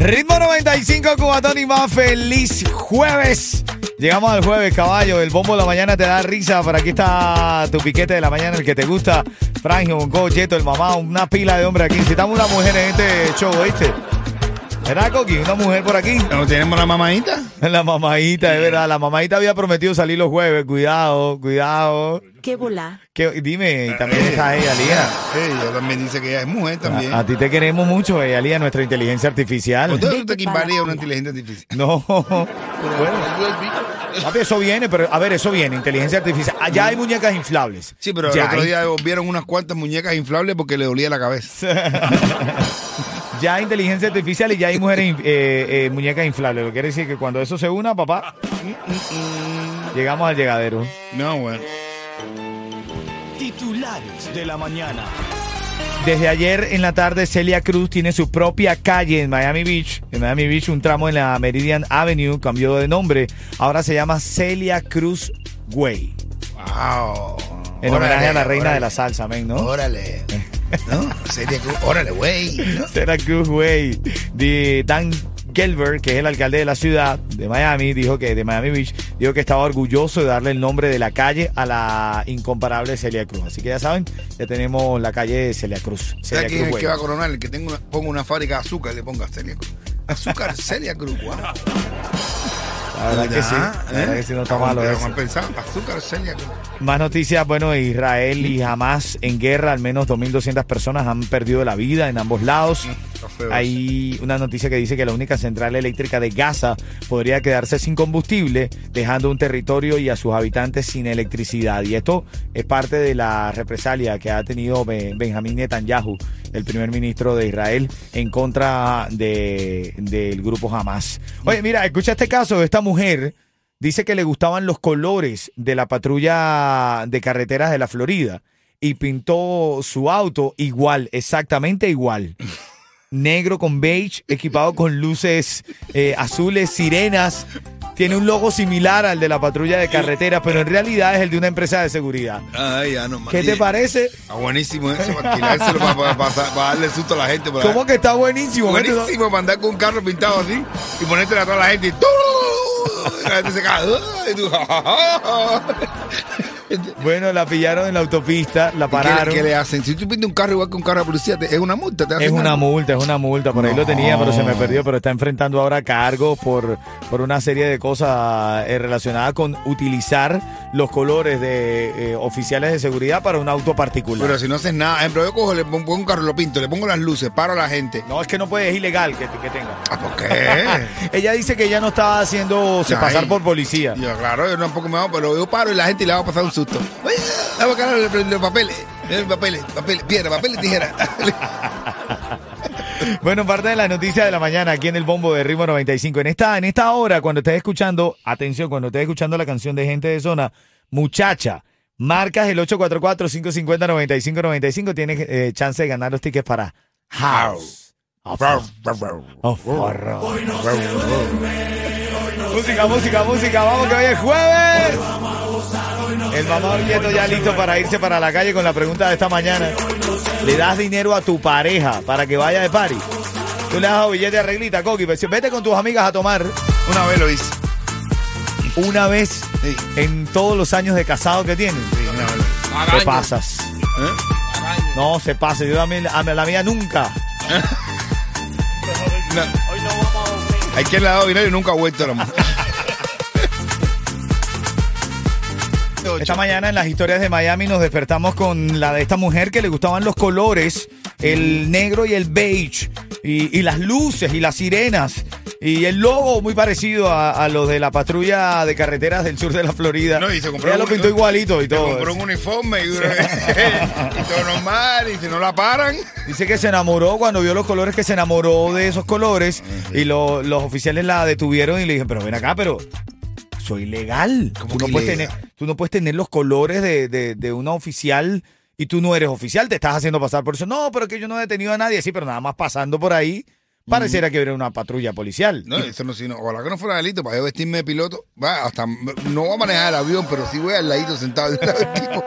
Ritmo 95 Cubatón y más feliz jueves. Llegamos al jueves, caballo. El bombo de la mañana te da risa. Por aquí está tu piquete de la mañana, el que te gusta. Frangio, Bonco, Yeto, el mamá, una pila de hombres aquí. Necesitamos una mujer en este show, ¿viste? ¿Verdad, Coqui? Una mujer por aquí. ¿No tenemos la mamadita? La mamadita, es verdad. La mamadita había prometido salir los jueves. Cuidado, cuidado. ¿Qué bola? ¿Qué- dime, y también está ella, Lía. Ella también dice que ella es mujer también. A, a ti te queremos mucho, ella, Lía, nuestra inteligencia artificial. ¿Usted para invadía una inteligencia artificial? No. Bueno, papi, eso viene, pero a ver, eso viene, inteligencia artificial. Allá hay muñecas inflables. Sí, pero ya el otro hay, día vieron unas cuantas muñecas inflables porque le dolía la cabeza. ya hay inteligencia artificial y ya hay mujeres, in- eh, eh, muñecas inflables. Lo que quiere decir que cuando eso se una, papá, llegamos al llegadero. No, bueno. Titulares de la mañana. Desde ayer en la tarde, Celia Cruz tiene su propia calle en Miami Beach. En Miami Beach, un tramo en la Meridian Avenue cambió de nombre. Ahora se llama Celia Cruz Way. Wow. En Órale, homenaje a la reina órale. de la salsa, men, ¿no? Órale. ¿No? Sería que. Órale, güey. ¿no? Celia Cruz Way. De Dan Gelber, que es el alcalde de la ciudad de Miami, dijo que de Miami Beach, dijo que estaba orgulloso de darle el nombre de la calle a la incomparable Celia Cruz. Así que ya saben, ya tenemos la calle de Celia Cruz. Celia ¿Sabes quién es el que va a coronar? El que tenga una, ponga una fábrica de azúcar y le ponga Celia Cruz. Azúcar Celia Cruz, wow. La verdad que sí. La verdad que sí, no está malo eso. Azúcar. Más noticias, bueno, Israel y Hamas en guerra, al menos 2.200 personas han perdido la vida en ambos lados. Hay una noticia que dice que la única central eléctrica de Gaza podría quedarse sin combustible, dejando un territorio y a sus habitantes sin electricidad. Y esto es parte de la represalia que ha tenido Ben- Benjamín Netanyahu, el primer ministro de Israel, en contra de- del grupo Hamas. Oye, mira, escucha este caso. Esta mujer dice que le gustaban los colores de la patrulla de carreteras de la Florida y pintó su auto igual, exactamente igual. Negro con beige, equipado con luces eh, azules, sirenas. Tiene un logo similar al de la patrulla de carreteras, pero en realidad es el de una empresa de seguridad. Ay, ya no ¿Qué te parece? Está buenísimo eso, para alquilárselo, para, para- para- para darle susto a la gente. Para, ¿Cómo que está buenísimo? Buenísimo para andar con un carro pintado así y ponértelo a toda la gente y ¡tú! La gente se cae. Y Bueno, la pillaron en la autopista, la ¿Qué, pararon. qué le hacen? Si tú pintas un carro igual que un carro de policía, te- es una multa. Te hacen Es una algo? multa, es una multa. Por ahí lo tenía, pero se me perdió. Pero está enfrentando ahora cargos por, por una serie de cosas eh, relacionadas con utilizar los colores de eh, oficiales de seguridad para un auto particular. Pero si no haces nada, por ejemplo, yo cojo, le pongo un carro, lo pinto, le pongo las luces, paro a la gente. no, es que no puede, es ilegal que, que tenga. Ah, ¿Por qué? Ella dice que ella no estaba haciéndose Ya, pasar por policía. Yo, claro, yo tampoco me hago, pero yo paro y la gente le va a pasar un susto. Vamos a los, los papeles, papeles, papeles, piedra, papel y tijera. Bueno, parte de la noticia de la mañana aquí en el bombo de Ritmo 95. En esta, en esta hora, cuando estés escuchando, atención, cuando estés escuchando la canción de gente de zona, muchacha, marcas el 844-550-9595, tienes eh, chance de ganar los tickets para House. of- of Horror. Música, música, música, vamos que hoy es jueves. El mamá Nieto ya listo para irse para la calle con la pregunta de esta mañana. ¿Le das dinero a tu pareja para que vaya de party? Tú le has dado billete de reglita, Coqui. pues, Vete con tus amigas a tomar Una vez lo hice. una vez Sí. en todos los años de casado que tienen. Sí, una vez. Te pasas. ¿Eh? No, se pasa. Yo también, a la mía nunca. No. Hay quien le ha dado dinero y nunca ha vuelto a la mujer. Esta mañana en las historias de Miami nos despertamos con la de esta mujer que le gustaban los colores, el negro y el beige, y, y las luces y las sirenas. Y el logo muy parecido a, a los de la patrulla de carreteras del sur de la Florida. No, y se compró Ella lo un- pintó igualito y Se todo. compró un uniforme y, y todo normal. Y si no la paran, Dice que se enamoró cuando vio los colores, que se enamoró de esos colores. Y lo- los oficiales la detuvieron y le dijeron, pero ven acá, pero soy legal. ¿Cómo Tú no, ilegal? tener, tú no puedes tener los colores de, de- de una oficial y tú no eres oficial, te estás haciendo pasar por eso. No, pero que yo no he detenido a nadie, sí, pero nada más pasando por ahí, pareciera que era una patrulla policial. no, eso no, sino, ojalá que no fuera delito para yo vestirme de piloto. Va, hasta no voy a manejar el avión, pero sí voy al ladito sentado del lado del tipo.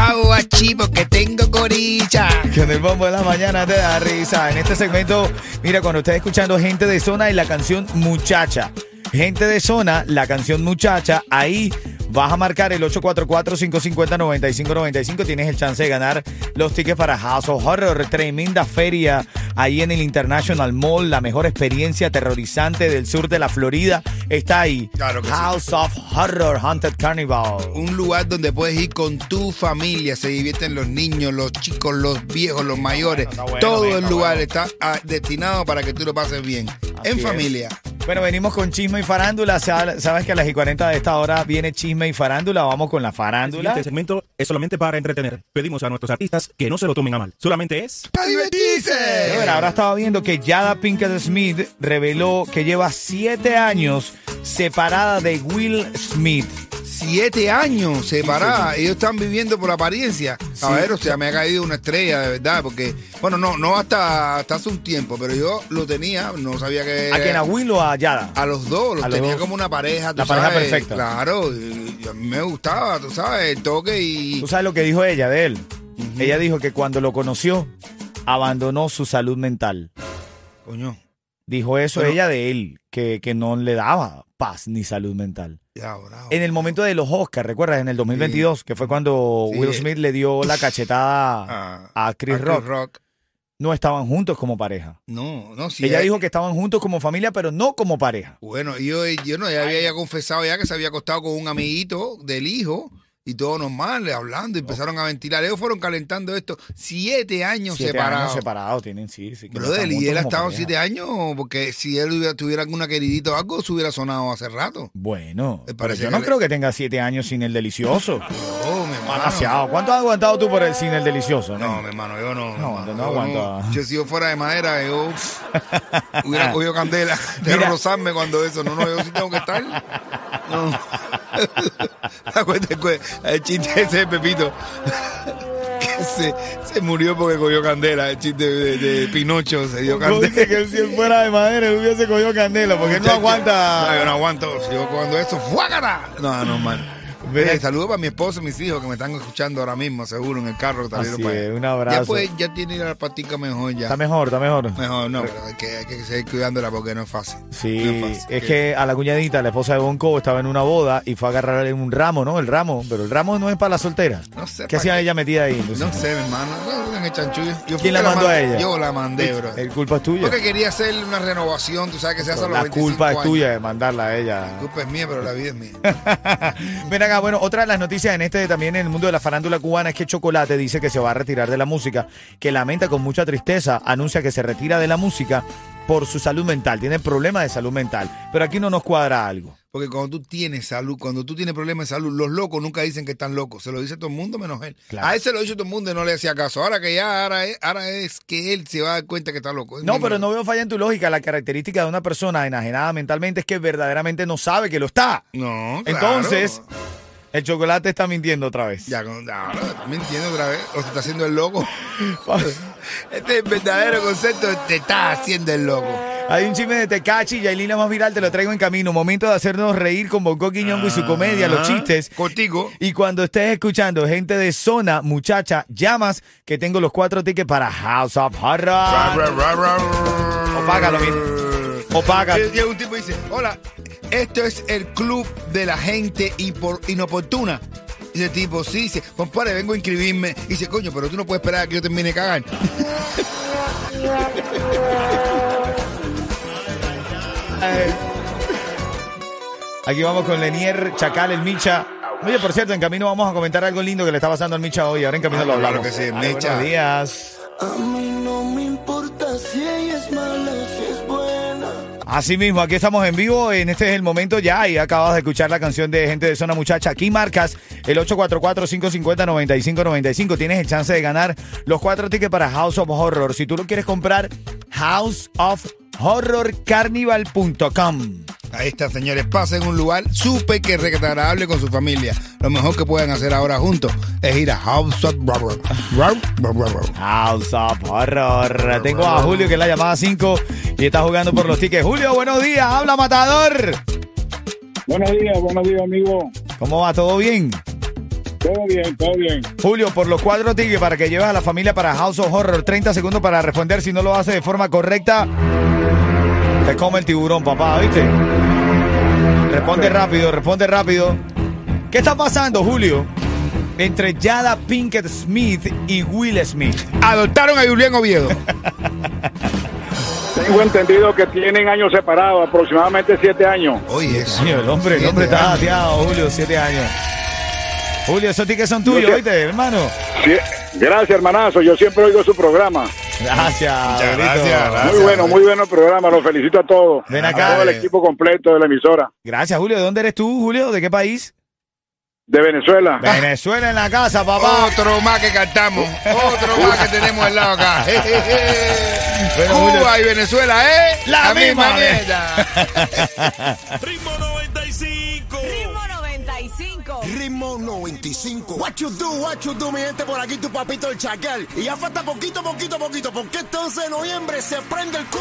Agua chivo que tengo coricha. Que en el bombo de la mañana te da risa. En este segmento, mira, cuando estés escuchando Gente de Zona y la canción Muchacha. Gente de Zona, la canción Muchacha, ahí vas a marcar el 844-550-9595. Tienes el chance de ganar los tickets para House of Horror. Tremenda feria ahí en el International Mall. La mejor experiencia aterrorizante del sur de la Florida está ahí. Claro que sí. House of Horror Haunted Carnival. Un lugar donde puedes ir con tu familia, se divierten los niños, los chicos, los viejos, los mayores. Bueno, Todo el lugar bueno. está ah, destinado para que tú lo pases bien. en es. Bueno, venimos con chisme y farándula. Sa- Sabes que a las y 40 de esta hora viene chisme y farándula. Vamos con la farándula. siguiente segmento es solamente para entretener. Pedimos a nuestros artistas que no se lo tomen a mal. Solamente es... ¡Para divertirse! A ver, ahora estaba viendo que Yada Pinkett Smith reveló que lleva siete años separada de Will Smith. Siete años separadas. Ellos están viviendo por apariencia. A Sí. ver, o sea, me ha caído una estrella, de verdad, porque, bueno, no, no hasta, hasta hace un tiempo, pero yo lo tenía, no sabía que. ¿A quién? ¿A Will o a Yada? A los dos, los A tenía como una pareja, tú La pareja sabes, perfecta. Claro, y- a mí me gustaba, tú sabes, el toque y. ¿Tú sabes lo que dijo ella de él? Ella dijo que cuando lo conoció, abandonó su salud mental. Coño, Dijo eso Pero- ella de él, que, que no le daba paz ni salud mental. En el momento de los Oscars, ¿recuerdas? En el 2022, que fue cuando Sí. Will Smith le dio la cachetada Ah, a Chris Rock. No estaban juntos como pareja. No, no, sí. Ella dijo que estaban juntos como familia, pero no como pareja. Bueno, yo, yo no, ya había ya confesado ya que se había acostado con un amiguito del hijo y todo normal, hablando, y empezaron a ventilar. Ellos fueron calentando esto. Siete años Siete separados. años separados tienen, sí. sí Brother, y él ha estado siete años, porque si él hubiera, tuviera alguna queridita o algo, se hubiera sonado hace rato. Bueno, pero yo que no le- creo que tenga siete años sin el delicioso. No, mi hermano. Demasiado. ¿Cuánto has aguantado tú por el sin el delicioso? No, mi hermano, yo no. No, no yo aguanta. Yo si yo fuera de madera, yo hubiera cogido candela de Mira. rozarme cuando eso. No, no, yo sí tengo que estar. No. ¿Te acuerdas el, chiste ese de Pepito? Que se, se murió porque cogió candela. El chiste de, de Pinocho se dio ¿Cómo dice candela. que si él fuera de madera él hubiese cogido candela? Porque él no No, yo aguanta. no aguanto. Yo cuando eso, ¡fuácata! No, no, man. Eh, saludos para mi esposo y mis hijos que me están escuchando ahora mismo, seguro, en el carro. Así para es, un abrazo. Ya, pues, ya tiene la patica mejor ya. Está mejor, está mejor. Mejor, no, pero hay que, hay que seguir cuidándola porque no es fácil. Sí, No es fácil. es que a la cuñadita, la esposa de Bonco, estaba en una boda y fue a agarrarle un ramo, ¿no? El ramo, pero el ramo no es para la soltera. No sé. ¿Qué hacía ella metida ahí? entonces? No sé, mi hermano. Chanchullo. Yo ¿Quién la mandó a mandé. ella? Yo la mandé, bro. El culpa es tuya. Porque quería hacer una renovación, tú sabes que se hace a los La 25 culpa es tuya de mandarla a ella. La culpa es mía, pero la vida es mía. Ven acá, bueno, otra de las noticias en este también en el mundo de la farándula cubana es que Chocolate dice que se va a retirar de la música, que lamenta con mucha tristeza, anuncia que se retira de la música por su salud mental, tiene problemas de salud mental. Pero aquí no nos cuadra algo. Porque cuando tú tienes salud, cuando tú tienes problemas de salud, los locos nunca dicen que están locos. Se lo dice todo el mundo menos él. Claro. A él se lo dice todo el mundo y no le hacía caso. Ahora que ya, ahora es, ahora es que él se va a dar cuenta que está loco. Es No, pero no veo falla en tu lógica. La característica de una persona enajenada mentalmente es que verdaderamente no sabe que lo está. No, claro. Entonces, el chocolate está mintiendo otra vez. Ya, con- ahora está mintiendo otra vez. O se está haciendo el loco. Este es el verdadero concepto. Te está haciendo el loco. Hay un chisme de Tecachi y Yailin la más viral, te lo traigo en camino. Momento de hacernos reír con Bonco Quiñongo y su comedia, los chistes. Contigo. Y cuando estés escuchando gente de zona, muchacha, llamas que tengo los cuatro tickets para House of Horror. O págalo, mira. O paga. Y- y un tipo dice, hola, esto es el club de la gente inoportuna. Dice el tipo, sí, dice, compadre, vengo a inscribirme. Dice, coño, pero tú no puedes esperar a que yo termine de cagar. Aquí vamos con Lenier, Chacal, el Micha. Oye, por cierto, en camino vamos a comentar algo lindo que le está pasando al Micha hoy. Ahora en camino Ah, lo claro hablamos. que sí, Micha. Buenos días. A mí no me importa si ella es mala o si es buena. Así mismo, aquí estamos en vivo. En este es el momento ya. Y acabas de escuchar la canción de Gente de Zona Muchacha. Aquí marcas el 844-550-9595. Tienes el chance de ganar los cuatro tickets para House of Horror. Si tú lo quieres comprar, houseofhorrorcarnival.com. Ahí está, señores. Pasen un lugar súper que agradable con su familia. Lo mejor que pueden hacer ahora juntos es ir a House of Horror. House of Horror. Tengo a Julio que es la llamada 5 y está jugando por los tickets. Julio, buenos días. Habla, matador. Buenos días, buenos días, amigo. ¿Cómo va? ¿Todo bien? Todo bien, todo bien. Julio, por los cuatro tickets para que lleves a la familia para House of Horror. 30 segundos para responder. Si no lo hace de forma correcta, te come el tiburón, papá, ¿viste? Responde rápido, responde rápido. ¿Qué está pasando, Julio? Entre Jada Pinkett Smith y Will Smith. Adoptaron a Julián Oviedo. Tengo entendido que tienen años separados, aproximadamente siete años. Oye, el hombre, el hombre está dateado, Julio, siete años. Julio, esos tickets son tuyos, ¿viste, hermano? Sí, gracias, hermanazo. Yo siempre oigo su programa. Gracias, gracias, gracias. Muy bueno, muy bueno el programa. Los felicito a todos. Ven A acá. todo el equipo completo de la emisora. Gracias, Julio. ¿De dónde eres tú, Julio? ¿De qué país? De Venezuela. Venezuela en la casa, papá. Otro más que cantamos. Otro más que tenemos al lado acá. Cuba y Venezuela, ¿eh? La misma mierda. Ritmo 95. What you do, what you do, mi gente, por aquí tu papito el chacal. Y ya falta poquito, poquito, poquito, porque este 11 de noviembre se prende el Cuba.